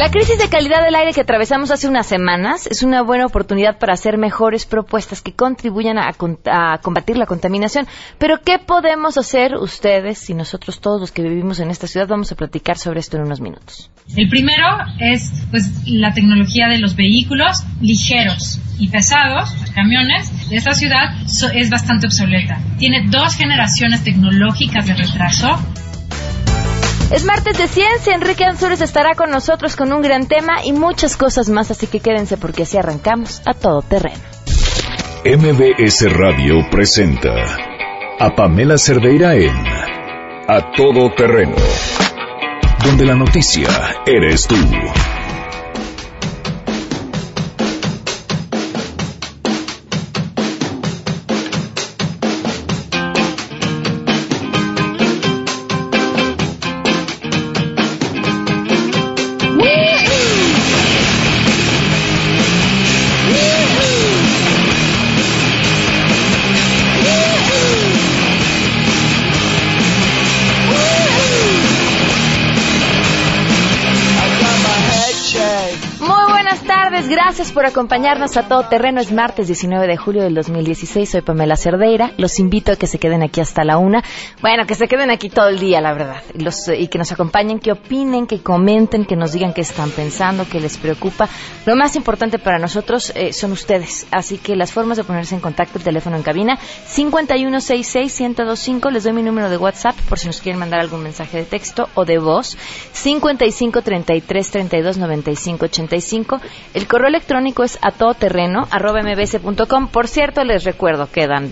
La crisis de calidad del aire que atravesamos hace unas semanas es una buena oportunidad para hacer mejores propuestas que contribuyan a, combatir la contaminación. Pero ¿qué podemos hacer ustedes y nosotros todos los que vivimos en esta ciudad? Vamos a platicar sobre esto en unos minutos. El primero es pues la tecnología de los vehículos ligeros y pesados, camiones esta ciudad es bastante obsoleta. Tiene dos generaciones tecnológicas de retraso es martes de ciencia, Enrique Ansures estará con nosotros con un gran tema y muchas cosas más, así que quédense porque así arrancamos a todo terreno. MBS Radio presenta a Pamela Cerdeira en A Todo Terreno, donde la noticia eres tú. Acompañarnos a todo terreno. Es martes 19 de julio del 2016. Soy Pamela Cerdeira. Los invito a que se queden aquí hasta la una. Bueno, que se queden aquí todo el día, la verdad. y que nos acompañen, que opinen, que comenten, que nos digan qué están pensando, qué les preocupa. Lo más importante para nosotros eh, son ustedes. Así que las formas de ponerse en contacto, el teléfono en cabina, 5166-1025. Les doy mi número de WhatsApp por si nos quieren mandar algún mensaje de texto o de voz. 55 33 32 95 85. El correo electrónico es a todoterreno, mbs.com. Por cierto, les recuerdo, quedan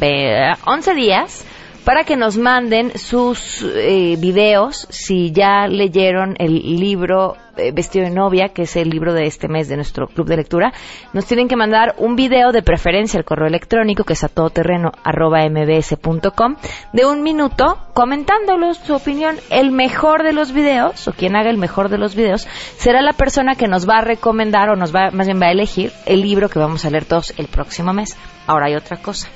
11 días para que nos manden sus eh, videos si ya leyeron el libro eh, Vestido de novia, que es el libro de este mes de nuestro club de lectura. Nos tienen que mandar un video de preferencia al correo electrónico, que es a todoterreno mbs.com, de un minuto comentándolos su opinión. El mejor de los videos, o quien haga el mejor de los videos, será la persona que nos va a recomendar o nos va, más bien va a elegir el libro que vamos a leer todos el próximo mes. Ahora hay otra cosa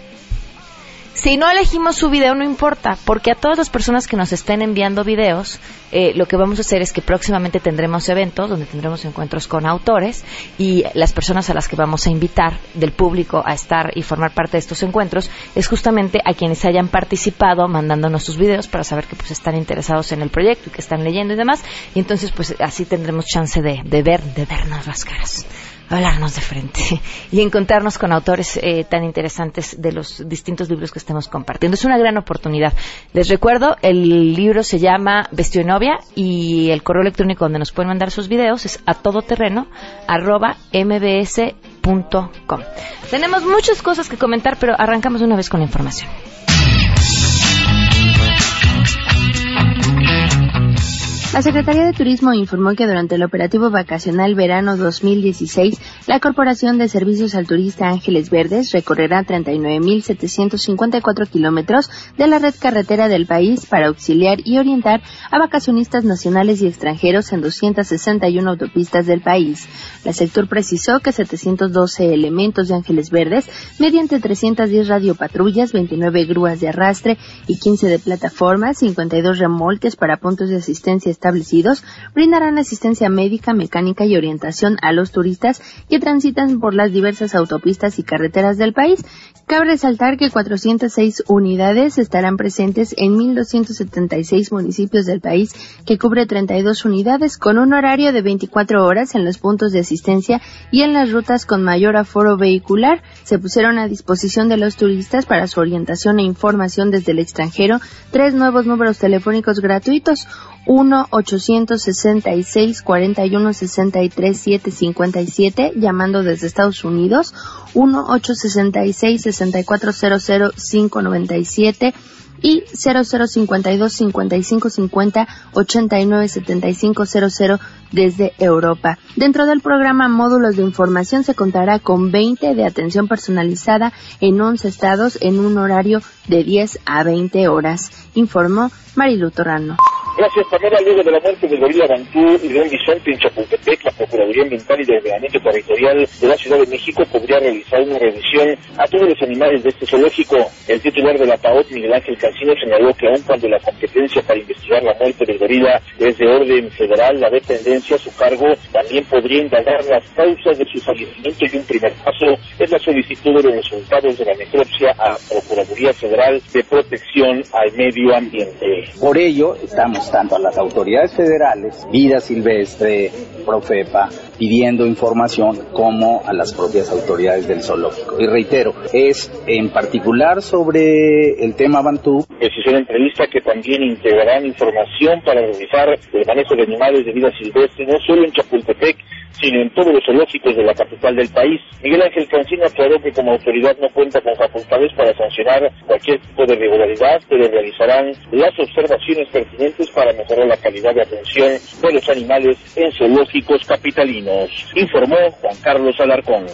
si no elegimos su video, no importa, porque a todas las personas que nos estén enviando videos, eh, lo que vamos a hacer es que próximamente tendremos eventos donde tendremos encuentros con autores y las personas a las que vamos a invitar del público a estar y formar parte de estos encuentros es justamente a quienes hayan participado mandándonos sus videos para saber que pues están interesados en el proyecto y que están leyendo y demás. Y entonces pues así tendremos chance de, de ver, de vernos las caras hablarnos de frente y encontrarnos con autores eh, tan interesantes de los distintos libros que estemos compartiendo. Es una gran oportunidad. Les recuerdo, el libro se llama Vestido novia y el correo electrónico donde nos pueden mandar sus videos es a todoterreno arroba. Tenemos muchas cosas que comentar, pero arrancamos una vez con la información. La Secretaría de Turismo informó que durante el operativo vacacional verano 2016, la Corporación de Servicios al Turista Ángeles Verdes recorrerá 39.754 kilómetros de la red carretera del país para auxiliar y orientar a vacacionistas nacionales y extranjeros en 261 autopistas del país. La sector precisó que 712 elementos de Ángeles Verdes, mediante 310 radiopatrullas, 29 grúas de arrastre y 15 de plataformas, 52 remolques para puntos de asistencia establecidos brindarán asistencia médica, mecánica y orientación a los turistas que transitan por las diversas autopistas y carreteras del país. Cabe resaltar que 406 unidades estarán presentes en 1.276 municipios del país, que cubre 32 unidades con un horario de 24 horas en los puntos de asistencia y en las rutas con mayor aforo vehicular. Se pusieron a disposición de los turistas para su orientación e información desde el extranjero tres nuevos números telefónicos gratuitos. 1-866-41-63-757, llamando desde Estados Unidos, 1-866-6400-597 y 0052 5550 89 7500 desde Europa. Dentro del programa Módulos de Información se contará con 20 de atención personalizada en 11 estados en un horario de 10 a 20 horas, informó Marilu Torrano. Gracias, Pamela. Luego de la muerte del gorila Bantú y de un bisonte en Chapultepec, la Procuraduría Ambiental y de Ordenamiento Territorial de la Ciudad de México podría realizar una revisión a todos los animales de este zoológico. El titular de la PAOT, Miguel Ángel Cancino, señaló que aun cuando la competencia para investigar la muerte del gorila es de orden federal, la dependencia a su cargo también podría indagar las causas de su fallecimiento y un primer paso es la solicitud de los resultados de la necropsia a Procuraduría Federal de Protección al Medio Ambiente. Por ello, estamos tanto a las autoridades federales, Vida Silvestre, Profepa, pidiendo información como a las propias autoridades del zoológico. Y reitero, es en particular sobre el tema Bantú. Es una entrevista que también integrarán información para revisar el manejo de animales de vida silvestre, no solo en Chapultepec, sino en todos los zoológicos de la capital del país. Miguel Ángel Cancino aclaró que como autoridad no cuenta con facultades para sancionar cualquier tipo de irregularidad, pero realizarán las observaciones pertinentes para mejorar la calidad de atención de los animales en zoológicos capitalinos, informó Juan Carlos Alarcón.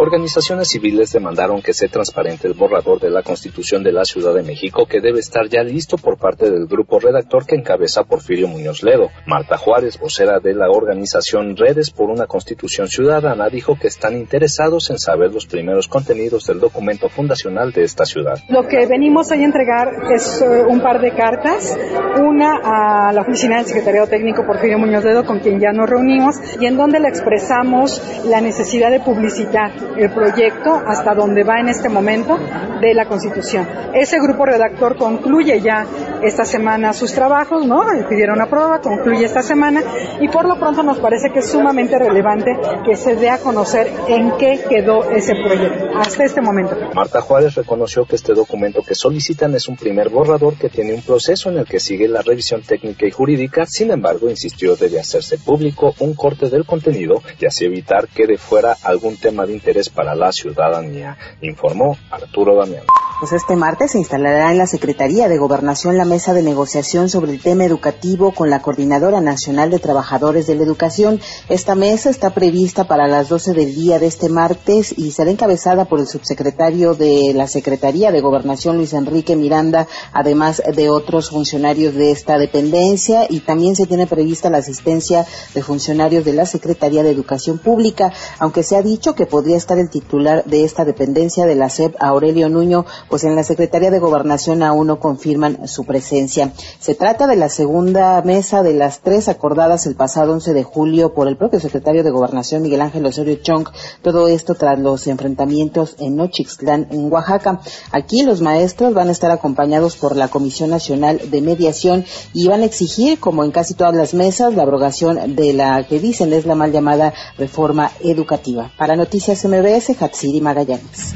Organizaciones civiles demandaron que sea transparente el borrador de la Constitución de la Ciudad de México que debe estar ya listo por parte del grupo redactor que encabeza Porfirio Muñoz Ledo. Marta Juárez, vocera de la organización Redes por una Constitución Ciudadana, dijo que están interesados en saber los primeros contenidos del documento fundacional de esta ciudad. Lo que venimos hoy a entregar es eh, un par de cartas, una a la oficina del secretario técnico Porfirio Muñoz Ledo, con quien ya nos reunimos, y en donde le expresamos la necesidad de publicitar el proyecto hasta donde va en este momento de la Constitución. Ese grupo redactor concluye ya esta semana sus trabajos, ¿no? Pidieron una prueba, concluye esta semana y por lo pronto nos parece que es sumamente relevante que se dé a conocer en qué quedó ese proyecto hasta este momento. Marta Juárez reconoció que este documento que solicitan es un primer borrador que tiene un proceso en el que sigue la revisión técnica y jurídica, sin embargo insistió debe hacerse público un corte del contenido y así evitar que de fuera algún tema de interés para la ciudadanía, informó Arturo Damián. Pues este martes se instalará en la Secretaría de Gobernación la mesa de negociación sobre el tema educativo con la Coordinadora Nacional de Trabajadores de la Educación. Esta mesa está prevista para las 12 del día de este martes y será encabezada por el subsecretario de la Secretaría de Gobernación, Luis Enrique Miranda, además de otros funcionarios de esta dependencia y también se tiene prevista la asistencia de funcionarios de la Secretaría de Educación Pública, aunque se ha dicho que podría estar el titular de esta dependencia de la SEP, Aurelio Nuño, pues en la Secretaría de Gobernación aún no confirman su presencia. Se trata de la segunda mesa de las tres acordadas el pasado 11 de julio por el propio secretario de Gobernación, Miguel Ángel Osorio Chong. Todo esto tras los enfrentamientos en Nochixtlán, en Oaxaca. Aquí los maestros van a estar acompañados por la Comisión Nacional de Mediación y van a exigir, como en casi todas las mesas, la abrogación de la que dicen es la mal llamada reforma educativa. Para Noticias MBS, Hatsiri Magallanes.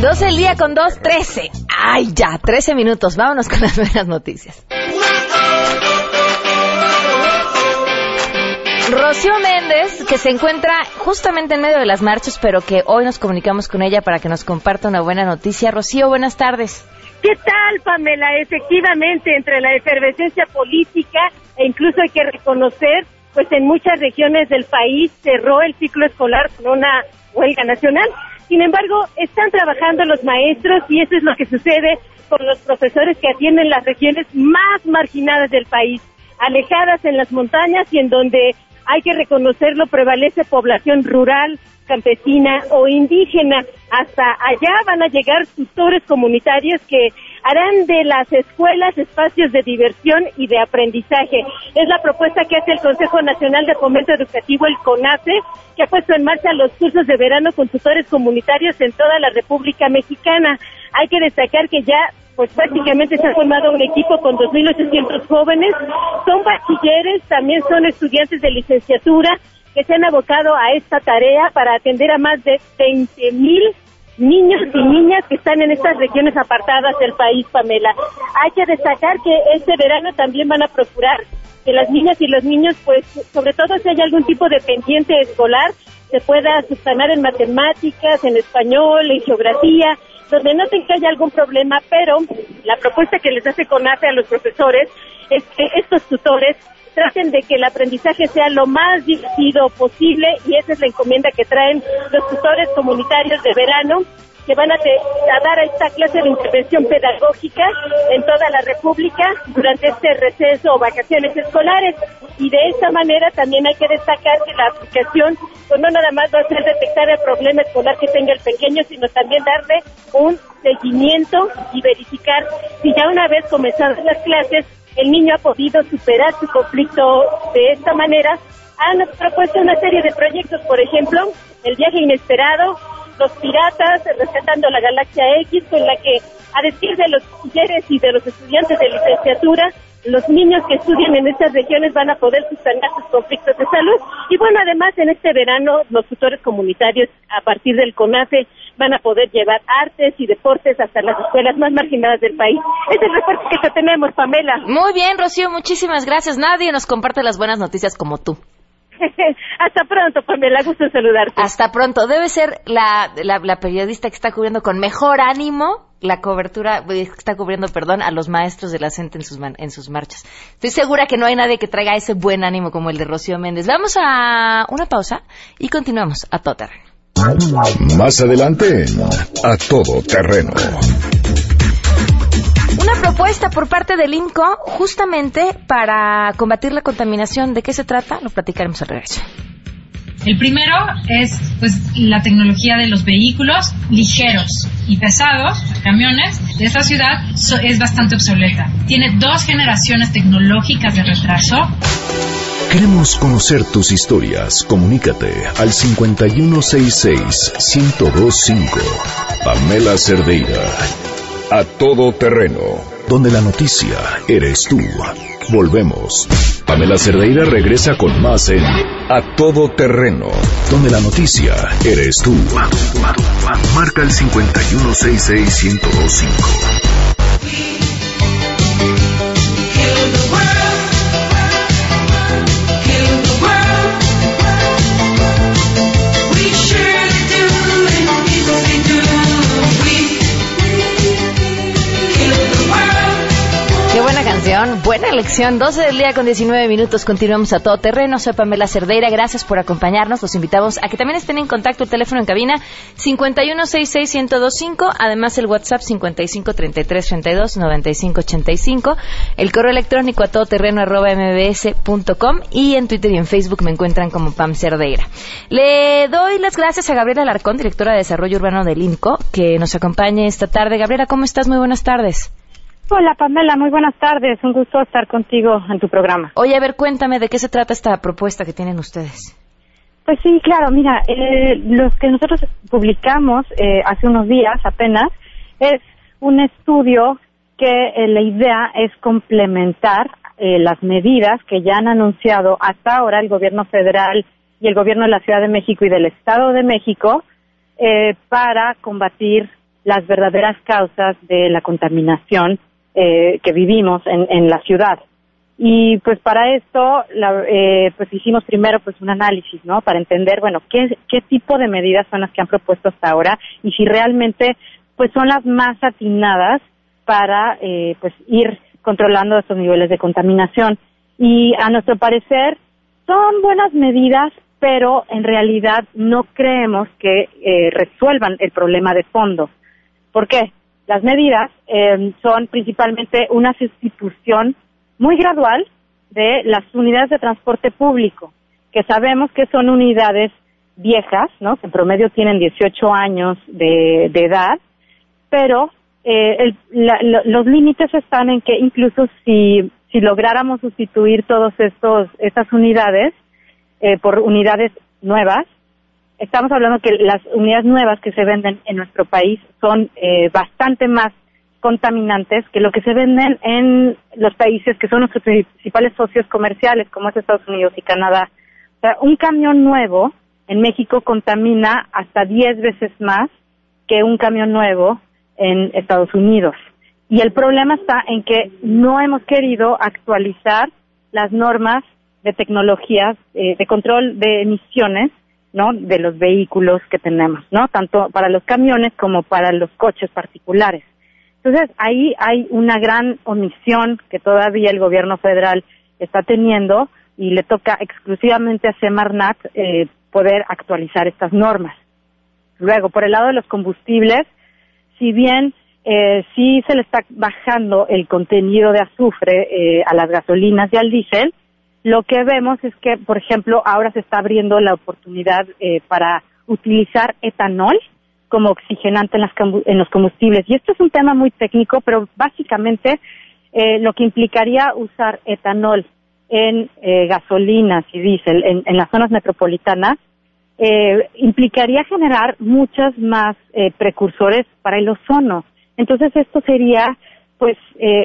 Dos el día con dos, trece. Ay, ya, trece minutos. Vámonos con las buenas noticias. Rocío Méndez, que se encuentra justamente en medio de las marchas, pero que hoy nos comunicamos con ella para que nos comparta una buena noticia. Rocío, buenas tardes. ¿Qué tal, Pamela? Efectivamente, entre la efervescencia política e incluso hay que reconocer, pues en muchas regiones del país cerró el ciclo escolar con una huelga nacional. Sin embargo, están trabajando los maestros y eso es lo que sucede con los profesores que atienden las regiones más marginadas del país, alejadas en las montañas y en donde hay que reconocerlo, prevalece población rural, campesina o indígena. Hasta allá van a llegar tutores comunitarios que harán de las escuelas espacios de diversión y de aprendizaje. Es la propuesta que hace el Consejo Nacional de Fomento Educativo, el CONACE, que ha puesto en marcha los cursos de verano con tutores comunitarios en toda la República Mexicana. Hay que destacar que ya pues prácticamente se ha formado un equipo con 2.800 jóvenes, son bachilleres, también son estudiantes de licenciatura que se han abocado a esta tarea para atender a más de 20.000 niños y niñas que están en estas regiones apartadas del país, Pamela. Hay que destacar que este verano también van a procurar que las niñas y los niños, pues, sobre todo si hay algún tipo de pendiente escolar, se pueda subsanar en matemáticas, en español, en geografía, donde noten que haya algún problema, pero la propuesta que les hace CONAFE a los profesores es que estos tutores traten de que el aprendizaje sea lo más divertido posible y esa es la encomienda que traen los tutores comunitarios de verano que van a, a, dar esta clase de intervención pedagógica en toda la República durante este receso o vacaciones escolares. Y de esta manera también hay que destacar que la aplicación pues no nada más va a ser detectar el problema escolar que tenga el pequeño, sino también darle un seguimiento y verificar si ya una vez comenzadas las clases el niño ha podido superar su conflicto de esta manera. Han propuesto una serie de proyectos, por ejemplo, el viaje inesperado, los piratas, rescatando la galaxia X, con la que, a decir de los mujeres y de los estudiantes de licenciatura, los niños que estudian en estas regiones van a poder sustanciar sus conflictos de salud. Y bueno, además en este verano los tutores comunitarios a partir del CONAFE van a poder llevar artes y deportes hasta las escuelas más marginadas del país. Es el reporte que te tenemos, Pamela. Muy bien, Rocío, muchísimas gracias. Nadie nos comparte las buenas noticias como tú. Hasta pronto, Pamela, gusto saludarte. Hasta pronto. Debe ser la, la, periodista que está cubriendo con mejor ánimo la cobertura, está cubriendo, perdón, a los maestros de la CENTE en sus, en sus marchas. Estoy segura que no hay nadie que traiga ese buen ánimo como el de Rocío Méndez. Vamos a una pausa y continuamos a todo terreno. Más adelante, a todo terreno. Una propuesta por parte del INCO justamente para combatir la contaminación. ¿De qué se trata? Lo platicaremos al regreso. El primero es pues la tecnología de los vehículos ligeros y pesados, camiones, de esta ciudad es bastante obsoleta. Tiene dos generaciones tecnológicas de retraso. Queremos conocer tus historias. Comunícate al 5166-1025. Pamela Cerdeira. A todo terreno. Donde la noticia eres tú. Volvemos. Pamela Cerdeira regresa con más en A Todo Terreno, donde la noticia eres tú. Marca el 5166125. Buena elección. 12 del día con 19 minutos. Continuamos a todo terreno. Soy Pamela Cerdeira. Gracias por acompañarnos. Los invitamos a que también estén en contacto. El teléfono en cabina 5166125. Además, el WhatsApp 5533329585. El correo electrónico a todoterreno arroba mbs.com. Y en Twitter y en Facebook me encuentran como Pam Cerdeira. Le doy las gracias a Gabriela Alarcón, directora de Desarrollo Urbano del INCO, que nos acompañe esta tarde. Gabriela, ¿cómo estás? Muy buenas tardes. Hola Pamela, muy buenas tardes. Un gusto estar contigo en tu programa. Oye, a ver, cuéntame de qué se trata esta propuesta que tienen ustedes. Pues sí, claro, mira, eh, los que nosotros publicamos eh, hace unos días apenas es un estudio que eh, la idea es complementar las medidas que ya han anunciado hasta ahora el gobierno federal y el gobierno de la Ciudad de México y del Estado de México para combatir las verdaderas causas de la contaminación eh, que vivimos en, en, la ciudad. Y pues para esto, la, eh, pues hicimos primero pues un análisis, ¿no? Para entender, bueno, qué, qué tipo de medidas son las que han propuesto hasta ahora y si realmente pues son las más atinadas para eh, pues ir controlando estos niveles de contaminación. Y a nuestro parecer son buenas medidas, pero en realidad no creemos que eh, resuelvan el problema de fondo. ¿Por qué? Las medidas eh, son principalmente una sustitución muy gradual de las unidades de transporte público, que sabemos que son unidades viejas, ¿no? que en promedio tienen 18 años de, edad, pero eh, los límites están en que incluso si, si lográramos sustituir todas estas unidades eh, por unidades nuevas, estamos hablando que las unidades nuevas que se venden en nuestro país son eh, bastante más contaminantes que lo que se venden en los países que son nuestros principales socios comerciales, como es Estados Unidos y Canadá. O sea, un camión nuevo en México contamina hasta 10 veces más que un camión nuevo en Estados Unidos. Y el problema está en que no hemos querido actualizar las normas de tecnologías eh, de control de emisiones ¿no? De los vehículos que tenemos, ¿no? Tanto para los camiones como para los coches particulares. Entonces, ahí hay una gran omisión que todavía el gobierno federal está teniendo y le toca exclusivamente a Semarnat eh, poder actualizar estas normas. Luego, por el lado de los combustibles, si bien eh, sí se le está bajando el contenido de azufre eh, a las gasolinas y al diésel, lo que vemos es que, por ejemplo, ahora se está abriendo la oportunidad eh, para utilizar etanol como oxigenante en, las, los combustibles. Y esto es un tema muy técnico, pero básicamente eh, lo que implicaría usar etanol en eh, gasolinas y diésel en, en, las zonas metropolitanas eh, implicaría generar muchos más eh, precursores para el ozono. Entonces esto sería pues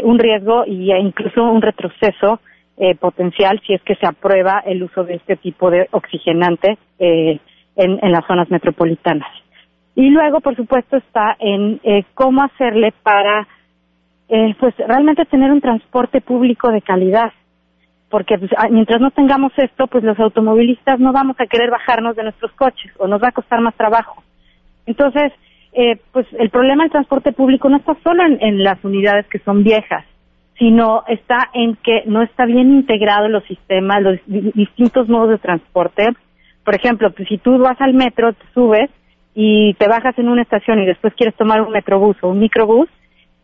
un riesgo y incluso un retroceso eh, potencial si es que se aprueba el uso de este tipo de oxigenante eh, en, en, las zonas metropolitanas. Y luego, por supuesto, está en eh, cómo hacerle para, eh, pues, realmente tener un transporte público de calidad. Porque pues, mientras no tengamos esto, pues los automovilistas no vamos a querer bajarnos de nuestros coches o nos va a costar más trabajo. Entonces, eh, pues el problema del transporte público no está solo en, en las unidades que son viejas, sino está en que no está bien integrado los sistemas, los distintos modos de transporte. Por ejemplo, pues, si tú vas al metro, te subes y te bajas en una estación y después quieres tomar un metrobús o un microbús,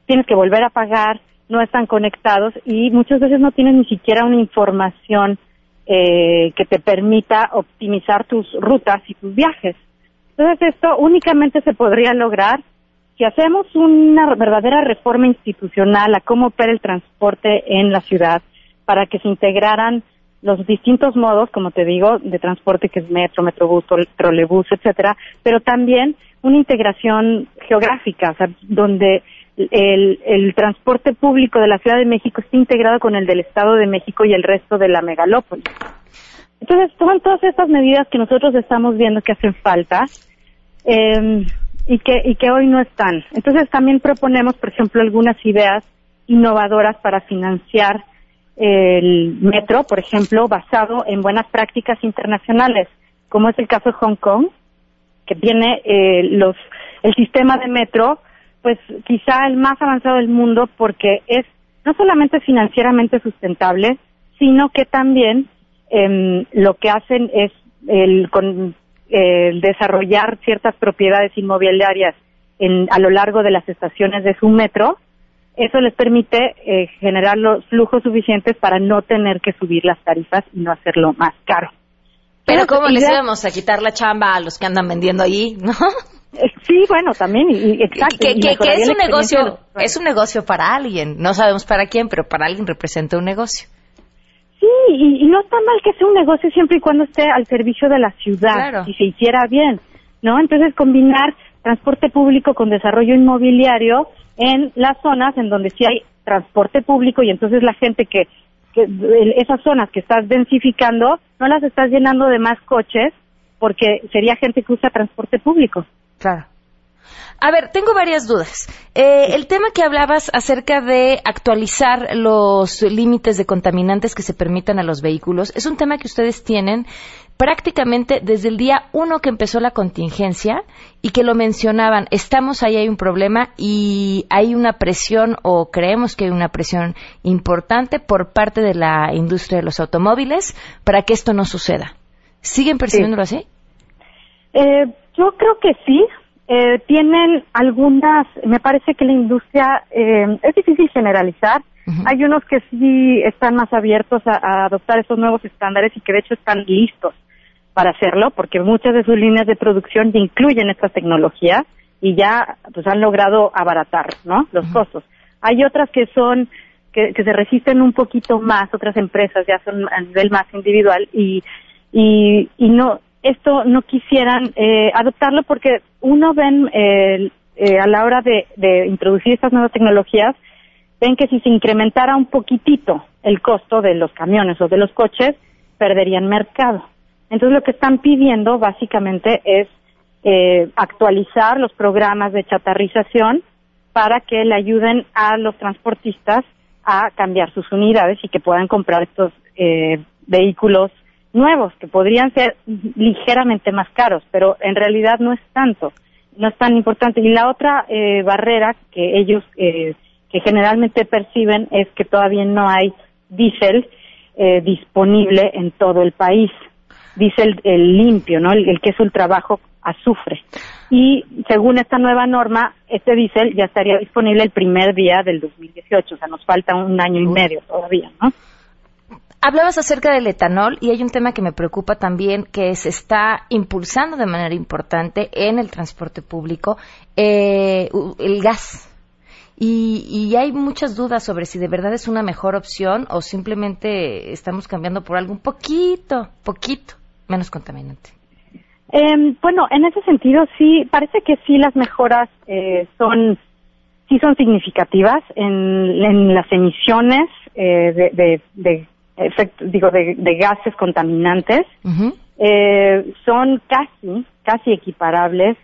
tienes que volver a pagar, no están conectados y muchas veces no tienes ni siquiera una información eh, que te permita optimizar tus rutas y tus viajes. Entonces esto únicamente se podría lograr si hacemos una verdadera reforma institucional a cómo opera el transporte en la ciudad para que se integraran los distintos modos, como te digo, de transporte que es metro, metrobús, trolebús, etcétera, pero también una integración geográfica, o sea, donde el, el transporte público de la Ciudad de México esté integrado con el del Estado de México y el resto de la megalópolis. Entonces, son todas estas medidas que nosotros estamos viendo que hacen falta. Eh, y que, y que hoy no están. Entonces también proponemos, por ejemplo, algunas ideas innovadoras para financiar el metro, por ejemplo, basado en buenas prácticas internacionales, como es el caso de Hong Kong, que tiene eh, los, el sistema de metro, pues quizá el más avanzado del mundo porque es no solamente financieramente sustentable, sino que también eh, lo que hacen es el, con, eh, desarrollar ciertas propiedades inmobiliarias en, a lo largo de las estaciones de su metro, eso les permite eh, generar los flujos suficientes para no tener que subir las tarifas y no hacerlo más caro. Pero ¿cómo les íbamos a quitar la chamba a los que andan vendiendo ahí, no? Eh, sí, bueno, también, y, exacto. Que, que, que es un negocio, es un negocio para alguien, no sabemos para quién, pero para alguien representa un negocio. Sí, y, y, no está mal que sea un negocio siempre y cuando esté al servicio de la ciudad claro. y se hiciera bien, ¿no? Entonces combinar transporte público con desarrollo inmobiliario en las zonas en donde sí hay transporte público y entonces la gente que, que esas zonas que estás densificando no las estás llenando de más coches porque sería gente que usa transporte público. Claro. A ver, tengo varias dudas. Eh, el tema que hablabas acerca de actualizar los límites de contaminantes que se permitan a los vehículos es un tema que ustedes tienen prácticamente desde el día uno que empezó la contingencia y que lo mencionaban. Estamos ahí, hay un problema y hay una presión o creemos que hay una presión importante por parte de la industria de los automóviles para que esto no suceda. ¿Siguen percibiéndolo sí. así? Eh, yo creo que sí, eh, tienen algunas, me parece que la industria, eh, es difícil generalizar, uh -huh. hay unos que sí están más abiertos a, a, adoptar esos nuevos estándares y que de hecho están listos para hacerlo, porque muchas de sus líneas de producción incluyen estas tecnologías y ya pues han logrado abaratar, ¿no? Los uh -huh. costos. Hay otras que son, que, que se resisten un poquito más, otras empresas ya son a nivel más individual y, y, y no, esto no quisieran eh, adoptarlo porque uno ven eh, eh, a la hora de, de, introducir estas nuevas tecnologías ven que si se incrementara un poquitito el costo de los camiones o de los coches perderían mercado. Entonces lo que están pidiendo básicamente es eh, actualizar los programas de chatarrización para que le ayuden a los transportistas a cambiar sus unidades y que puedan comprar estos eh, vehículos nuevos que podrían ser ligeramente más caros, pero en realidad no es tanto, no es tan importante. Y la otra eh, barrera que ellos eh, que generalmente perciben es que todavía no hay diésel eh, disponible en todo el país, diésel el limpio, ¿no? El, que es un trabajo azufre. y según esta nueva norma, este diésel ya estaría disponible el primer día del 2018, o sea, nos falta un año y medio todavía, ¿no? Hablabas acerca del etanol y hay un tema que me preocupa también que se está impulsando de manera importante en el transporte público, eh, el gas. Y, y, hay muchas dudas sobre si de verdad es una mejor opción o simplemente estamos cambiando por algo un poquito, poquito menos contaminante. Eh, bueno, en ese sentido sí, parece que sí las mejoras eh, son, sí son significativas en, en las emisiones eh, de, de, de efecto, digo, de, de, gases contaminantes. eh, son casi, casi equiparables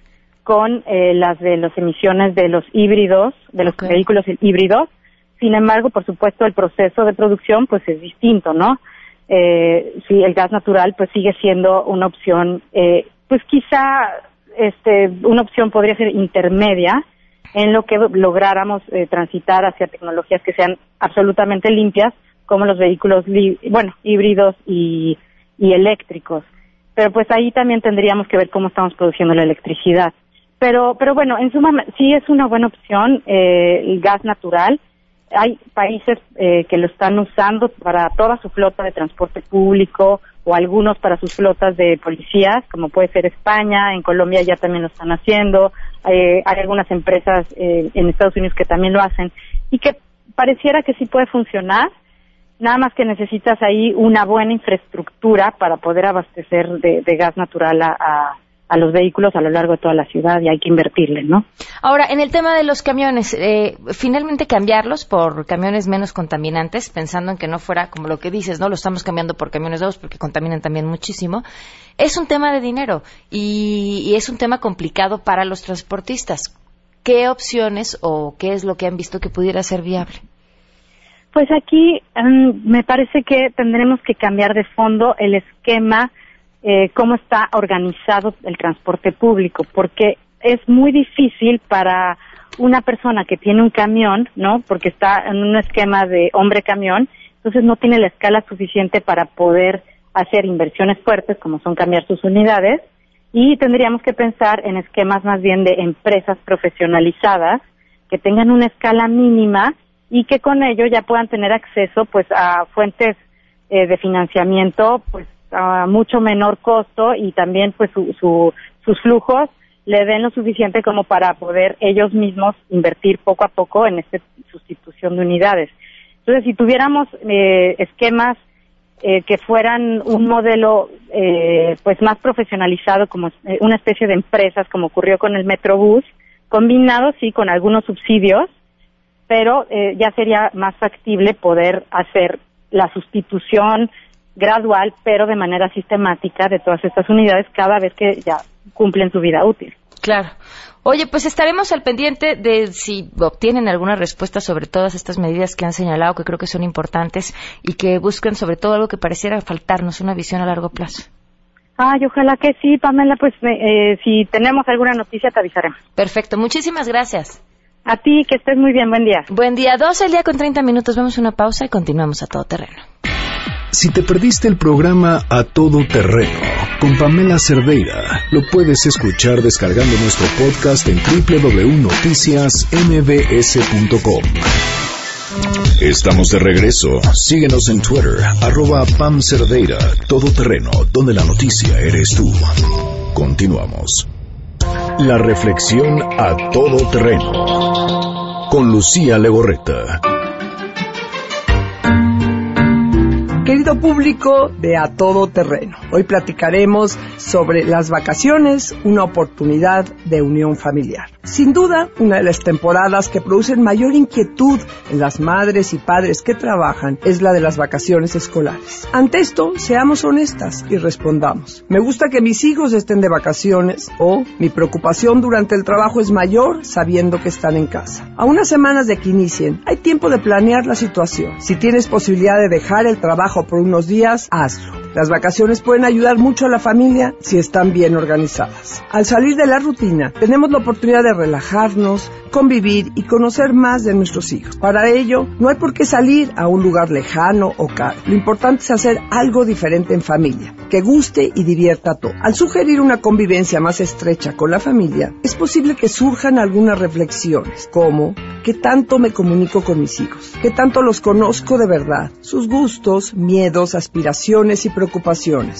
con eh, las de las emisiones de los híbridos, de los okay. vehículos híbridos. Sin embargo, por supuesto, el proceso de producción pues es distinto, ¿no? Eh, sí, el gas natural pues sigue siendo una opción eh, pues quizá este, una opción podría ser intermedia en lo que lográramos eh, transitar hacia tecnologías que sean absolutamente limpias, como los vehículos, bueno, híbridos y, y, eléctricos. Pero pues ahí también tendríamos que ver cómo estamos produciendo la electricidad. Pero, pero bueno, en suma, sí es una buena opción eh, el gas natural. Hay países eh, que lo están usando para toda su flota de transporte público o algunos para sus flotas de policías, como puede ser España, en Colombia ya también lo están haciendo, eh, hay algunas empresas eh, en Estados Unidos que también lo hacen y que pareciera que sí puede funcionar, nada más que necesitas ahí una buena infraestructura para poder abastecer de, gas natural a, a a los vehículos a lo largo de toda la ciudad y hay que invertirle, ¿no? Ahora, en el tema de los camiones, eh, finalmente cambiarlos por camiones menos contaminantes, pensando en que no fuera como lo que dices, ¿no? Lo estamos cambiando por camiones nuevos porque contaminan también muchísimo. Es un tema de dinero y, y es un tema complicado para los transportistas. ¿Qué opciones o qué es lo que han visto que pudiera ser viable? Pues aquí um, me parece que tendremos que cambiar de fondo el esquema eh, cómo está organizado el transporte público, porque es muy difícil para una persona que tiene un camión, ¿no? Porque está en un esquema de hombre camión, entonces no tiene la escala suficiente para poder hacer inversiones fuertes como son cambiar sus unidades y tendríamos que pensar en esquemas más bien de empresas profesionalizadas que tengan una escala mínima y que con ello ya puedan tener acceso pues a fuentes eh, de financiamiento pues a mucho menor costo y también pues su, su, sus flujos le den lo suficiente como para poder ellos mismos invertir poco a poco en esta sustitución de unidades. Entonces, si tuviéramos eh, esquemas eh, que fueran un modelo eh, pues más profesionalizado como eh, una especie de empresas como ocurrió con el Metrobús, combinado sí con algunos subsidios, pero eh, ya sería más factible poder hacer la sustitución gradual, pero de manera sistemática de todas estas unidades cada vez que ya cumplen su vida útil. Claro. Oye, pues estaremos al pendiente de si obtienen alguna respuesta sobre todas estas medidas que han señalado, que creo que son importantes, y que busquen sobre todo algo que pareciera faltarnos, una visión a largo plazo. Ay, ojalá que sí, Pamela, pues eh, si tenemos alguna noticia te avisaremos. Perfecto, muchísimas gracias. A ti, que estés muy bien, buen día. Buen día, 12 el día con 30 minutos, vamos a una pausa y continuamos a todo terreno. Si te perdiste el programa A Todo Terreno con Pamela Cerdeira, lo puedes escuchar descargando nuestro podcast en www.noticiasmbs.com. Estamos de regreso. Síguenos en Twitter, arroba Pam Cerdeira, Todo Terreno, donde la noticia eres tú. Continuamos. La reflexión a todo terreno. Con Lucía Legorreta. Querido público de A Todo Terreno, hoy platicaremos sobre las vacaciones, una oportunidad de unión familiar. Sin duda, una de las temporadas que producen mayor inquietud en las madres y padres que trabajan es la de las vacaciones escolares. Ante esto, seamos honestas y respondamos. Me gusta que mis hijos estén de vacaciones o mi preocupación durante el trabajo es mayor sabiendo que están en casa. A unas semanas de que inicien, hay tiempo de planear la situación. Si tienes posibilidad de dejar el trabajo por unos días, hazlo. Las vacaciones pueden ayudar mucho a la familia si están bien organizadas. Al salir de la rutina, tenemos la oportunidad de relajarnos, convivir y conocer más de nuestros hijos. Para ello, no hay por qué salir a un lugar lejano o caro. Lo importante es hacer algo diferente en familia, que guste y divierta a todos. Al sugerir una convivencia más estrecha con la familia, es posible que surjan algunas reflexiones, como ¿qué tanto me comunico con mis hijos? ¿Qué tanto los conozco de verdad? Sus gustos, miedos, aspiraciones y preocupaciones.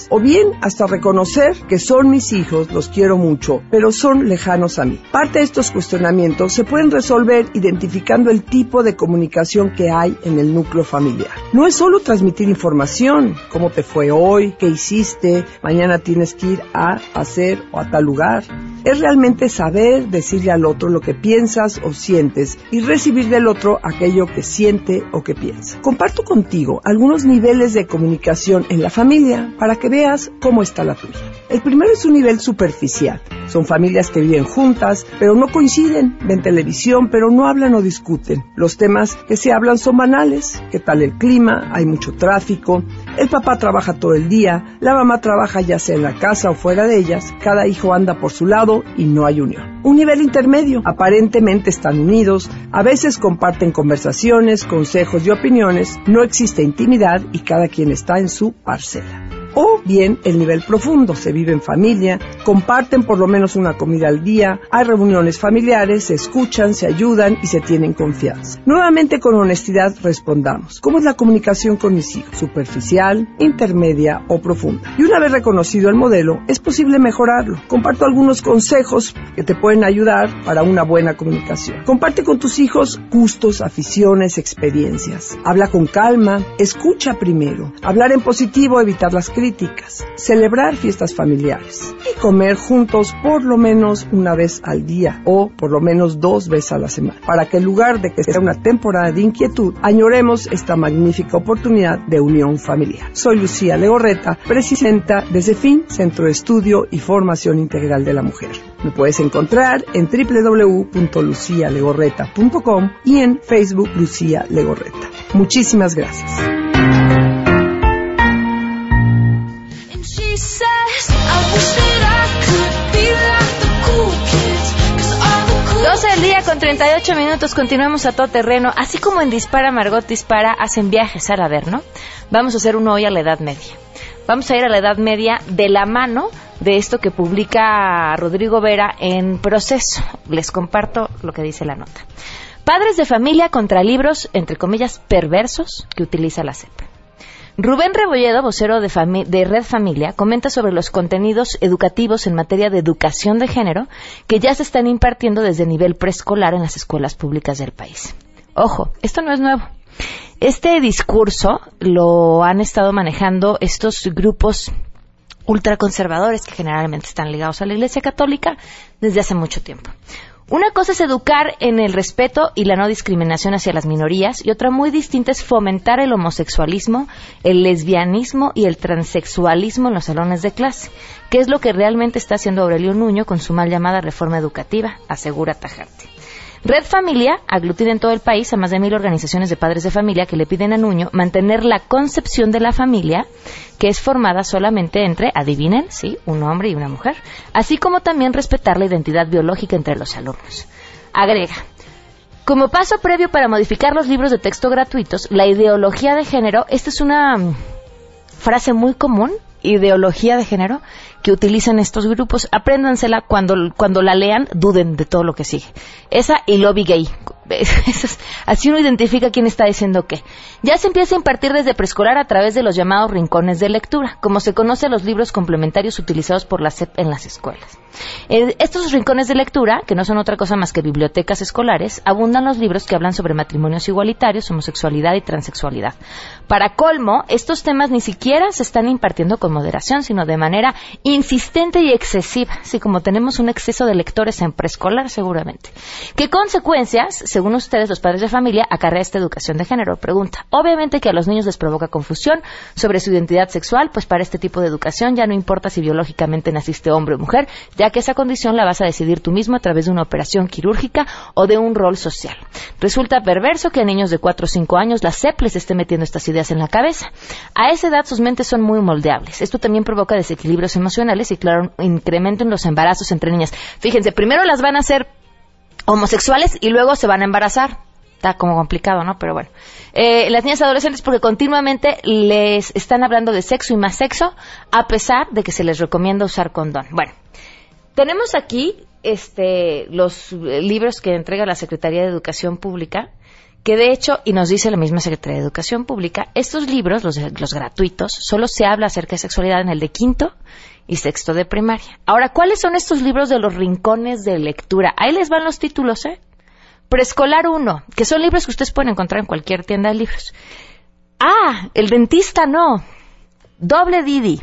O bien hasta reconocer que son mis hijos, los quiero mucho, pero son lejanos a mí. Parte de estos cuestionamientos se pueden resolver identificando el tipo de comunicación que hay en el núcleo familiar. No es solo transmitir información, cómo te fue hoy, qué hiciste, mañana tienes que ir a hacer o a tal lugar. Es realmente saber decirle al otro lo que piensas o sientes y recibir del otro aquello que siente o que piensa. Comparto contigo algunos niveles de comunicación en la familia para que veas cómo está la tuya. El primero es un nivel superficial. Son familias que viven juntas, pero no coinciden, ven televisión, pero no hablan o discuten. Los temas que se hablan son banales. ¿Qué tal el clima? Hay mucho tráfico. El papá trabaja todo el día, la mamá trabaja ya sea en la casa o fuera de ellas, cada hijo anda por su lado y no hay unión. Un nivel intermedio. Aparentemente están unidos, a veces comparten conversaciones, consejos y opiniones, no existe intimidad y cada quien está en su parcela o bien el nivel profundo. Se vive en familia, comparten por lo menos una comida al día, hay reuniones familiares, se escuchan, se ayudan y se tienen confianza. Nuevamente con honestidad respondamos. ¿Cómo es la comunicación con mis hijos? ¿Superficial, intermedia o profunda? Y una vez reconocido el modelo, es posible mejorarlo. Comparto algunos consejos que te pueden ayudar para una buena comunicación. Comparte con tus hijos gustos, aficiones, experiencias. Habla con calma, escucha primero. Hablar en positivo, evitar las críticas celebrar fiestas familiares y comer juntos por lo menos una vez al día o por lo menos dos veces a la semana, para que en lugar de que sea una temporada de inquietud, añoremos esta magnífica oportunidad de unión familiar. Soy Lucía Legorreta, presidenta de CEFIN, Centro de Estudio y Formación Integral de la Mujer. Me puedes encontrar en www.lucialegorreta.com y en Facebook Lucía Legorreta. Muchísimas gracias. 12 del día con 38 minutos, continuamos a todo terreno. Así como en Dispara, Margot Dispara, hacen viajes al ¿no? Vamos a hacer uno hoy a la Edad Media. Vamos a ir a la Edad Media de la mano de esto que publica Rodrigo Vera en Proceso. Les comparto lo que dice la nota. Padres de familia contra libros, entre comillas, perversos que utiliza la CEP. Rubén Rebolledo, vocero de, Red Familia, comenta sobre los contenidos educativos en materia de educación de género que ya se están impartiendo desde nivel preescolar en las escuelas públicas del país. Ojo, esto no es nuevo. Este discurso lo han estado manejando estos grupos ultraconservadores que generalmente están ligados a la Iglesia Católica desde hace mucho tiempo. Una cosa es educar en el respeto y la no discriminación hacia las minorías y otra muy distinta es fomentar el homosexualismo, el lesbianismo y el transexualismo en los salones de clase, que es lo que realmente está haciendo Aurelio Nuño con su mal llamada reforma educativa, asegura Tajante. Red Familia aglutina en todo el país a más de mil organizaciones de padres de familia que le piden a Nuño mantener la concepción de la familia, que es formada solamente entre, adivinen, sí, un hombre y una mujer, así como también respetar la identidad biológica entre los alumnos. Agrega, como paso previo para modificar los libros de texto gratuitos, la ideología de género, esta es una mm, frase muy común, ideología de género, que utilizan estos grupos, apréndansela cuando, cuando la lean, duden de todo lo que sigue. Esa y lobby gay. Así uno identifica quién está diciendo qué. Ya se empieza a impartir desde preescolar a través de los llamados rincones de lectura, como se conoce los libros complementarios utilizados por la SEP en las escuelas. En estos rincones de lectura, que no son otra cosa más que bibliotecas escolares, abundan los libros que hablan sobre matrimonios igualitarios, homosexualidad y transexualidad. Para colmo, estos temas ni siquiera se están impartiendo con moderación, sino de manera insistente y excesiva, así como tenemos un exceso de lectores en preescolar seguramente. ¿Qué consecuencias según ustedes, los padres de familia, acarrea esta educación de género? Pregunta. Obviamente que a los niños les provoca confusión sobre su identidad sexual, pues para este tipo de educación ya no importa si biológicamente naciste hombre o mujer, ya que esa condición la vas a decidir tú mismo a través de una operación quirúrgica o de un rol social. Resulta perverso que a niños de 4 o 5 años la CEP les esté metiendo estas ideas en la cabeza. A esa edad sus mentes son muy moldeables. Esto también provoca desequilibrios emocionales y, claro, incremento en los embarazos entre niñas. Fíjense, primero las van a hacer homosexuales y luego se van a embarazar. Está como complicado, ¿no? Pero bueno. Eh, las niñas adolescentes porque continuamente les están hablando de sexo y más sexo a pesar de que se les recomienda usar condón. Bueno, tenemos aquí este, los libros que entrega la Secretaría de Educación Pública que de hecho, y nos dice la misma Secretaría de Educación Pública, estos libros, los, los gratuitos, solo se habla acerca de sexualidad en el de quinto y sexto de primaria. Ahora, ¿cuáles son estos libros de los rincones de lectura? Ahí les van los títulos, ¿eh? Preescolar 1, que son libros que ustedes pueden encontrar en cualquier tienda de libros. Ah, el dentista no. Doble Didi.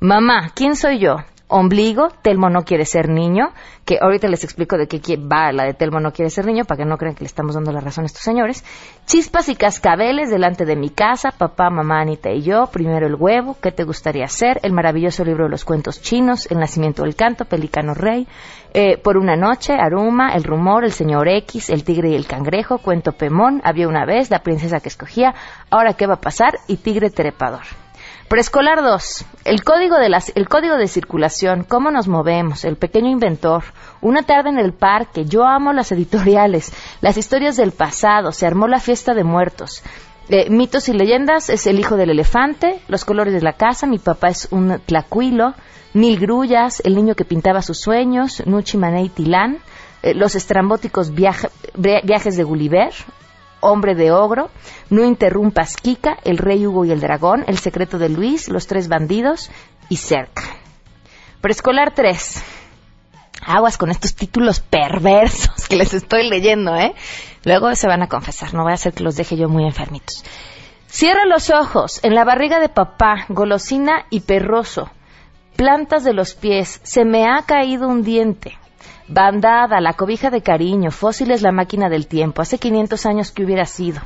Mamá, ¿quién soy yo? Ombligo, Telmo no quiere ser niño, que ahorita les explico de qué va la de Telmo no quiere ser niño, para que no crean que le estamos dando la razón a estos señores. Chispas y cascabeles delante de mi casa, papá, mamá, Anita y yo, primero el huevo, ¿qué te gustaría hacer? El maravilloso libro de los cuentos chinos, El nacimiento del canto, Pelicano Rey, eh, Por una noche, Aruma, El rumor, El señor X, El tigre y el cangrejo, Cuento Pemón, Había una vez, La princesa que escogía, Ahora qué va a pasar y Tigre trepador. Preescolar 2. El código, de el código de circulación, cómo nos movemos, el pequeño inventor, una tarde en el parque, yo amo las editoriales, las historias del pasado, se armó la fiesta de muertos. Eh, mitos y leyendas es el hijo del elefante, los colores de la casa, mi papá es un tlacuilo, mil grullas, el niño que pintaba sus sueños, Nuchi Manei Tilán, eh, los estrambóticos viajes de Gulliver, Hombre de Ogro, No Interrumpas Kika, El Rey Hugo y el Dragón, El Secreto de Luis, Los Tres Bandidos y Cerca. Preescolar 3. Aguas con estos títulos perversos que les estoy leyendo, ¿eh? Luego se van a confesar, no voy a hacer que los deje yo muy enfermitos. Cierra los ojos, en la barriga de papá, golosina y perroso, plantas de los pies, se me ha caído un diente. Bandada, la cobija de cariño, fósiles, la máquina del tiempo, hace 500 años que hubiera sido.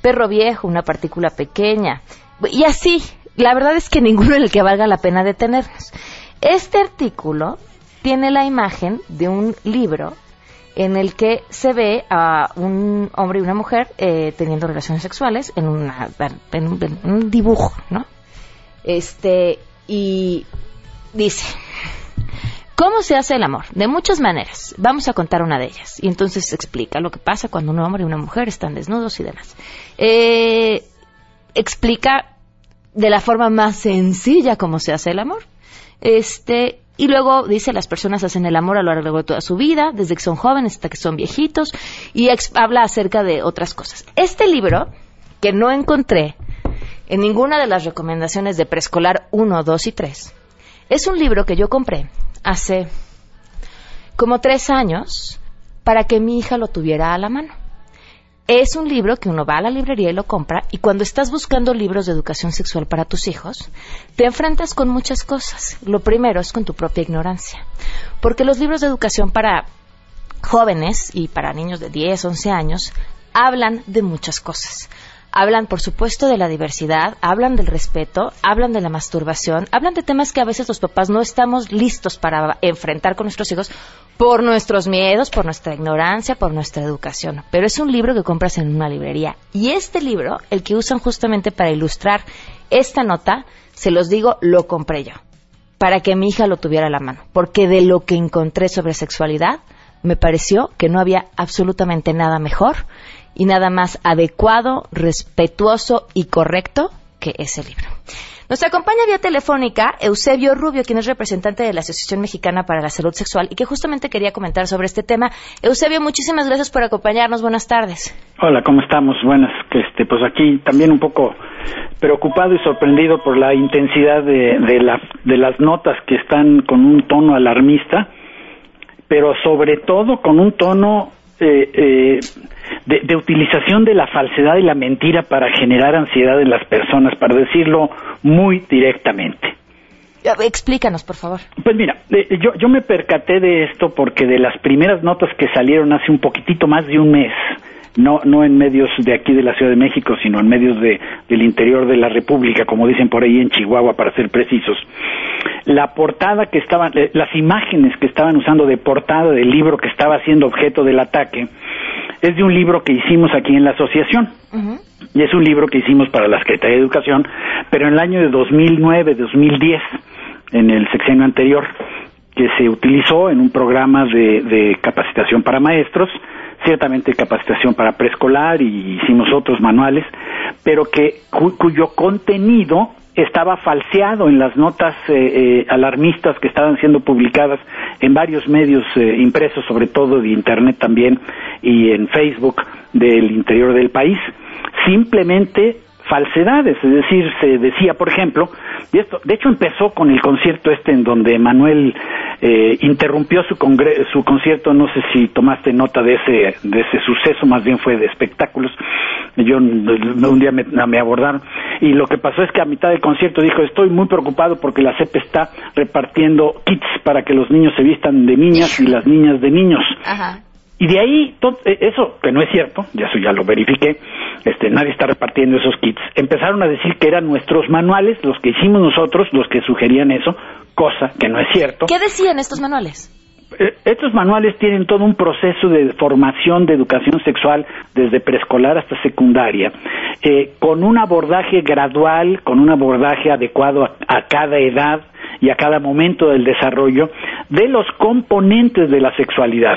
Perro viejo, una partícula pequeña. Y así, la verdad es que ninguno en el que valga la pena detenernos. Este artículo tiene la imagen de un libro en el que se ve a un hombre y una mujer eh, teniendo relaciones sexuales en, una, en un dibujo, ¿no? Este, y dice, ¿Cómo se hace el amor? De muchas maneras. Vamos a contar una de ellas. Y entonces explica lo que pasa cuando un hombre y una mujer están desnudos y demás. Eh, explica de la forma más sencilla cómo se hace el amor. Este, y luego dice, las personas hacen el amor a lo largo de toda su vida, desde que son jóvenes hasta que son viejitos, y habla acerca de otras cosas. Este libro, que no encontré en ninguna de las recomendaciones de preescolar 1, 2 y 3, es un libro que yo compré hace como tres años para que mi hija lo tuviera a la mano. Es un libro que uno va a la librería y lo compra y cuando estás buscando libros de educación sexual para tus hijos, te enfrentas con muchas cosas. Lo primero es con tu propia ignorancia, porque los libros de educación para jóvenes y para niños de 10, 11 años hablan de muchas cosas hablan, por supuesto, de la diversidad, hablan del respeto, hablan de la masturbación, hablan de temas que a veces los papás no estamos listos para enfrentar con nuestros hijos por nuestros miedos, por nuestra ignorancia, por nuestra educación. Pero es un libro que compras en una librería. Y este libro, el que usan justamente para ilustrar esta nota, se los digo, lo compré yo, para que mi hija lo tuviera a la mano, porque de lo que encontré sobre sexualidad, me pareció que no había absolutamente nada mejor y nada más adecuado, respetuoso y correcto que ese libro. Nos acompaña vía telefónica Eusebio Rubio, quien es representante de la Asociación Mexicana para la Salud Sexual y que justamente quería comentar sobre este tema. Eusebio, muchísimas gracias por acompañarnos. Buenas tardes. Hola, ¿cómo estamos? Buenas. Este, pues aquí también un poco preocupado y sorprendido por la intensidad de, de las notas que están con un tono alarmista, pero sobre todo con un tono eh, eh, de, utilización de la falsedad y la mentira para generar ansiedad en las personas, para decirlo muy directamente. Explícanos, por favor. Pues mira, eh, yo, yo me percaté de esto porque de las primeras notas que salieron hace un poquitito más de un mes no, no en medios de aquí de la Ciudad de México, sino en medios de, del interior de la República, como dicen por ahí en Chihuahua, para ser precisos. La portada que estaban, eh, las imágenes que estaban usando de portada del libro que estaba siendo objeto del ataque, es de un libro que hicimos aquí en la asociación. Y es un libro que hicimos para la Secretaría de Educación, pero en el año de 2009, 2010, en el sexenio anterior, que se utilizó en un programa de, de capacitación para maestros, ciertamente capacitación para preescolar y hicimos otros manuales, pero que cuyo contenido estaba falseado en las notas eh, eh, alarmistas que estaban siendo publicadas en varios medios eh, impresos, sobre todo de Internet también, y en Facebook del interior del país. Simplemente falsedades, es decir, se decía, por ejemplo, y esto, de hecho empezó con el concierto este en donde Manuel eh, interrumpió su, su concierto, no sé si tomaste nota de ese, de ese suceso, más bien fue de espectáculos, yo un día me, me abordaron, y lo que pasó es que a mitad del concierto dijo, estoy muy preocupado porque la CEP está repartiendo kits para que los niños se vistan de niñas y las niñas de niños. Ajá. Y de ahí, eh, eso que no es cierto, ya eso ya lo verifiqué, este, nadie está repartiendo esos kits. Empezaron a decir que eran nuestros manuales, los que hicimos nosotros, los que sugerían eso, cosa que no es cierto. ¿Qué decían estos manuales? Eh, estos manuales tienen todo un proceso de formación de educación sexual desde preescolar hasta secundaria, eh, con un abordaje gradual, con un abordaje adecuado a cada edad y a cada momento del desarrollo de los componentes de la sexualidad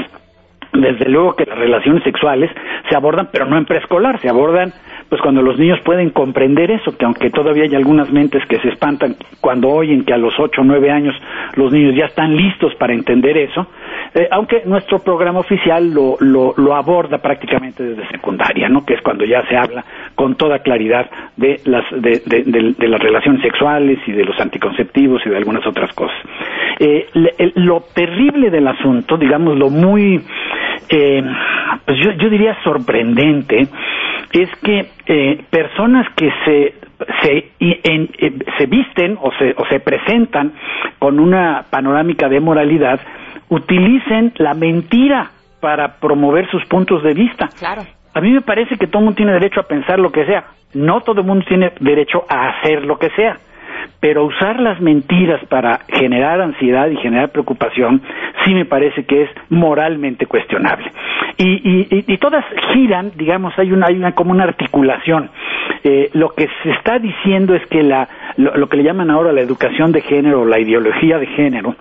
desde luego que las relaciones sexuales se abordan, pero no en preescolar, se abordan pues cuando los niños pueden comprender eso, que aunque todavía hay algunas mentes que se espantan cuando oyen que a los ocho o nueve años los niños ya están listos para entender eso, eh, aunque nuestro programa oficial lo, lo, aborda prácticamente desde secundaria, ¿no? que es cuando ya se habla con toda claridad de las, de, las relaciones sexuales y de los anticonceptivos y de algunas otras cosas. Eh, lo terrible del asunto, digamos, lo muy eh, pues yo, yo diría sorprendente, es que eh, personas que se se, en, eh, se visten o se, o se presentan con una panorámica de moralidad utilicen la mentira para promover sus puntos de vista. Claro. A mí me parece que todo el mundo tiene derecho a pensar lo que sea. No todo el mundo tiene derecho a hacer lo que sea pero usar las mentiras para generar ansiedad y generar preocupación sí me parece que es moralmente cuestionable. Y, todas giran, digamos, hay una, hay una como una articulación. Eh, lo que se está diciendo es que la, lo, que le llaman ahora la educación de género, la ideología de género,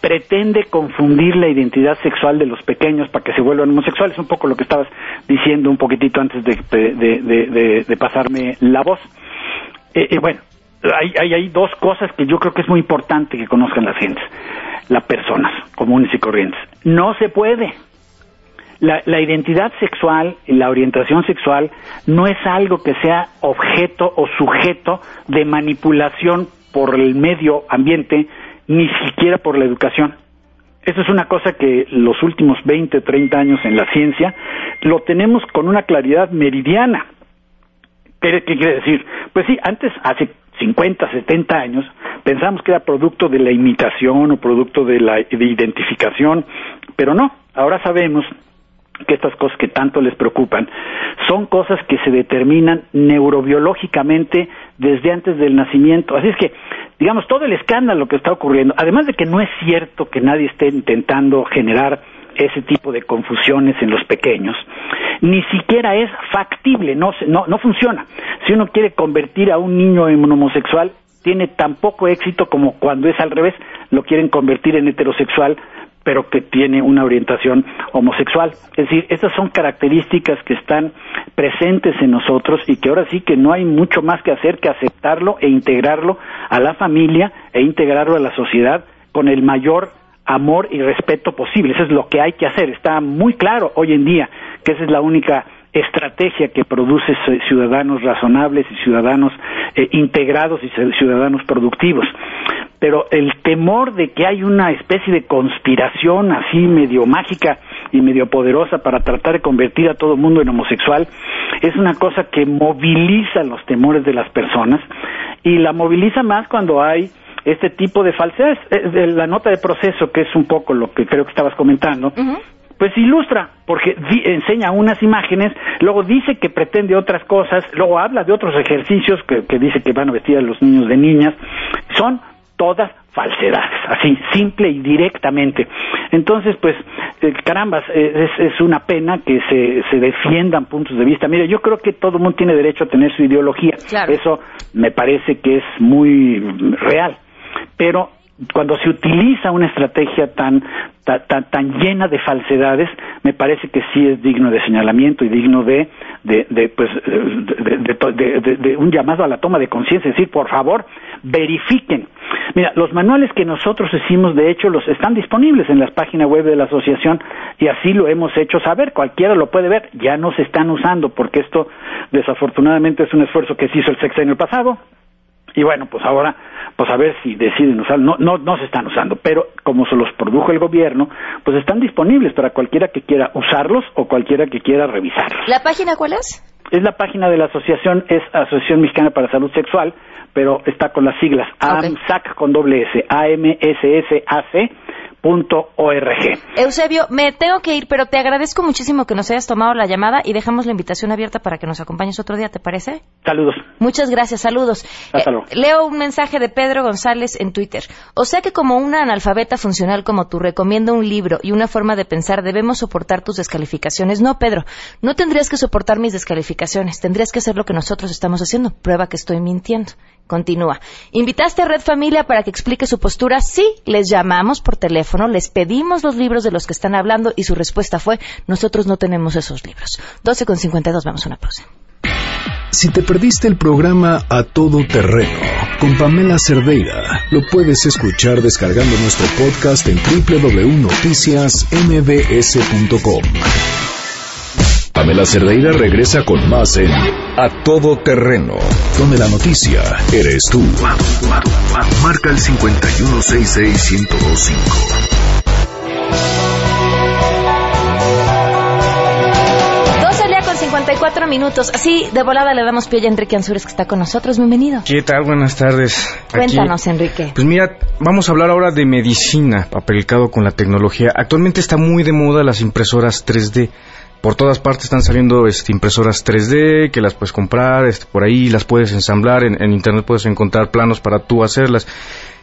pretende confundir la identidad sexual de los pequeños para que se vuelvan homosexuales, un poco lo que estabas diciendo un poquitito antes de, pasarme la voz. Eh, eh, bueno, hay, hay, dos cosas que yo creo que es muy importante que conozcan las gentes, las personas comunes y corrientes. No se puede. La, la, identidad sexual y la orientación sexual no es algo que sea objeto o sujeto de manipulación por el medio ambiente, ni siquiera por la educación. Eso es una cosa que los últimos 20, 30 años en la ciencia lo tenemos con una claridad meridiana. ¿Qué, ¿Qué, quiere decir? Pues sí, antes, hace 50, 70 años, pensamos que era producto de la imitación o producto de la de identificación, pero no, ahora sabemos que estas cosas que tanto les preocupan son cosas que se determinan neurobiológicamente desde antes del nacimiento. Así es que, digamos, todo el escándalo que está ocurriendo, además de que no es cierto que nadie esté intentando generar ese tipo de confusiones en los pequeños, ni siquiera es factible, no, no, no funciona. Si uno quiere convertir a un niño en homosexual, tiene tan poco éxito como cuando es al revés, lo quieren convertir en heterosexual, pero que tiene una orientación homosexual. Es decir, estas son características que están presentes en nosotros y que ahora sí que no hay mucho más que hacer que aceptarlo e integrarlo a la familia e integrarlo a la sociedad con el mayor amor y respeto posible. Eso es lo que hay que hacer. Está muy claro hoy en día que esa es la única estrategia que produce ciudadanos razonables y ciudadanos eh, integrados y ciudadanos productivos. Pero el temor de que hay una especie de conspiración así medio mágica y medio poderosa para tratar de convertir a todo mundo en homosexual es una cosa que moviliza los temores de las personas y la moviliza más cuando hay este tipo de falsedades. Eh, la nota de proceso, que es un poco lo que creo que estabas comentando, pues ilustra, porque enseña unas imágenes, luego dice que pretende otras cosas, luego habla de otros ejercicios que, que dice que van a vestir a los niños de niñas, son todas falsedades, así, simple y directamente. Entonces, pues, eh, carambas, eh, es, una pena que se, se defiendan puntos de vista. Mire, yo creo que todo el mundo tiene derecho a tener su ideología. Eso me parece que es muy real. Pero cuando se utiliza una estrategia tan, tan, tan, llena de falsedades, me parece que sí es digno de señalamiento y digno de, de, pues, de, de, un llamado a la toma de conciencia, es decir, por favor, verifiquen. Mira, los manuales que nosotros hicimos, de hecho, los están disponibles en las páginas web de la asociación y así lo hemos hecho saber. Cualquiera lo puede ver. Ya no se están usando porque esto, desafortunadamente, es un esfuerzo que se hizo el sexenio pasado y bueno, pues ahora, pues a ver si deciden usar, no, no, no se están usando, pero como se los produjo el gobierno, pues están disponibles para cualquiera que quiera usarlos o cualquiera que quiera revisarlos. ¿La página cuál es? Es la página de la asociación, es Asociación Mexicana para Salud Sexual, pero está con las siglas AMSAC con doble S, A-M-S-S-A-C .org. Eusebio, me tengo que ir, pero te agradezco muchísimo que nos hayas tomado la llamada y dejamos la invitación abierta para que nos acompañes otro día, ¿te parece? Saludos. Muchas gracias, saludos. Eh, leo un mensaje de Pedro González en Twitter. O sea que como una analfabeta funcional como tú recomiendo un libro y una forma de pensar, debemos soportar tus descalificaciones. No, Pedro, no tendrías que soportar mis descalificaciones, tendrías que hacer lo que nosotros estamos haciendo. Prueba que estoy mintiendo. Continúa. ¿Invitaste a Red Familia para que explique su postura? Sí, les llamamos por teléfono, les pedimos los libros de los que están hablando y su respuesta fue, nosotros no tenemos esos libros. 12 con 52, vamos a una pausa. Si te perdiste el programa A Todo Terreno con Pamela Cerdeira, lo puedes escuchar descargando nuestro podcast en www.noticiasmbs.com. Pamela Cerdeira regresa con más en A Todo Terreno, donde la noticia eres tú. Marca el 5166125. con 54 minutos. Así, de volada le damos pie a Enrique Ansures, que está con nosotros. Bienvenido. ¿Qué tal? Buenas tardes. Cuéntanos, Enrique. Pues mira, vamos a hablar ahora de medicina aplicado con la tecnología. Actualmente está muy de moda las impresoras 3D por todas partes están saliendo este, impresoras 3D que las puedes comprar, este, por ahí las puedes ensamblar, en, internet puedes encontrar planos para tú hacerlas.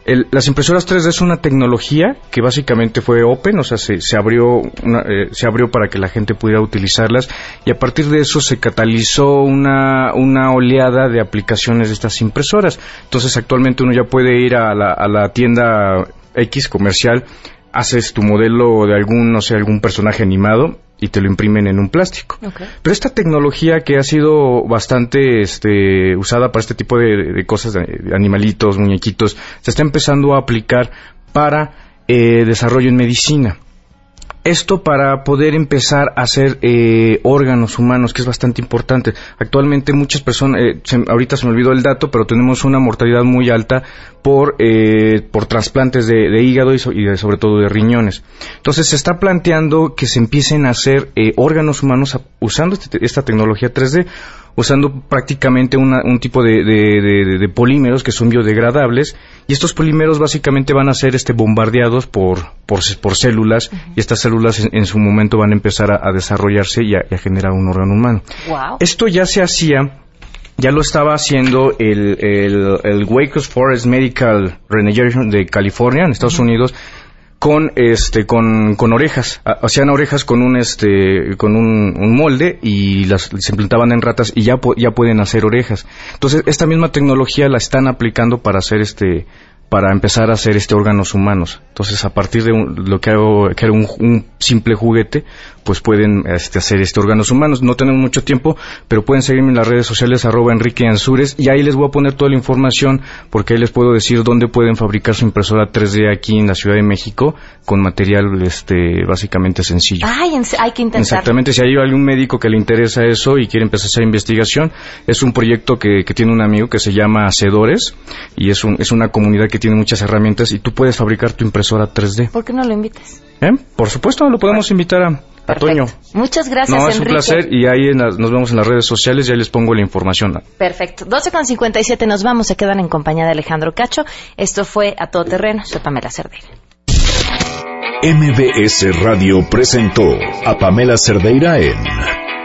las impresoras 3D es una tecnología que básicamente fue open, o sea, se, abrió eh, se abrió para que la gente pudiera utilizarlas y a partir de eso se catalizó una, una oleada de aplicaciones de estas impresoras. Entonces actualmente uno ya puede ir a la, a la tienda X comercial haces tu modelo de algún, no sé, algún personaje animado y te lo imprimen en un plástico. Pero esta tecnología que ha sido bastante este, usada para este tipo de, cosas, de animalitos, muñequitos, se está empezando a aplicar para eh, desarrollo en medicina. Esto para poder empezar a hacer eh, órganos humanos, que es bastante importante. Actualmente muchas personas, eh, ahorita se me olvidó el dato, pero tenemos una mortalidad muy alta por, eh, por trasplantes de, hígado y, sobre todo de riñones. Entonces se está planteando que se empiecen a hacer órganos humanos usando este, esta tecnología 3D usando prácticamente un tipo de, polímeros que son biodegradables y estos polímeros básicamente van a ser este bombardeados por, por, células y estas células en, su momento van a empezar a, desarrollarse y a, generar un órgano humano. Esto ya se hacía ya lo estaba haciendo el, el, el Wake Forest Medical Regeneration de California, en Estados Unidos, con este con, con orejas hacían orejas con un este con un, un, molde y las se implantaban en ratas y ya ya pueden hacer orejas entonces esta misma tecnología la están aplicando para hacer este para empezar a hacer este órganos humanos. Entonces, a partir de lo que, hago, que era un, simple juguete, pues pueden este, hacer este órganos humanos. No tenemos mucho tiempo, pero pueden seguirme en las redes sociales arroba Enrique Ansures y ahí les voy a poner toda la información porque ahí les puedo decir dónde pueden fabricar su impresora 3D aquí en la Ciudad de México con material este básicamente sencillo. Ay, hay que intentar. Exactamente, si hay algún médico que le interesa eso y quiere empezar a hacer investigación, es un proyecto que, que tiene un amigo que se llama Hacedores y es, un, es una comunidad que tiene muchas herramientas y tú puedes fabricar tu impresora 3D. ¿Por qué no lo invitas? ¿Eh? Por supuesto, lo podemos invitar a, Toño. Muchas gracias, no, es un placer y ahí nos vemos en las redes sociales y ahí les pongo la información. Perfecto. 12 con 57 nos vamos, se quedan en compañía de Alejandro Cacho. Esto fue A Todo Terreno, soy Pamela Cerdeira. MBS Radio presentó a Pamela Cerdeira en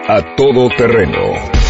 A Todo Terreno.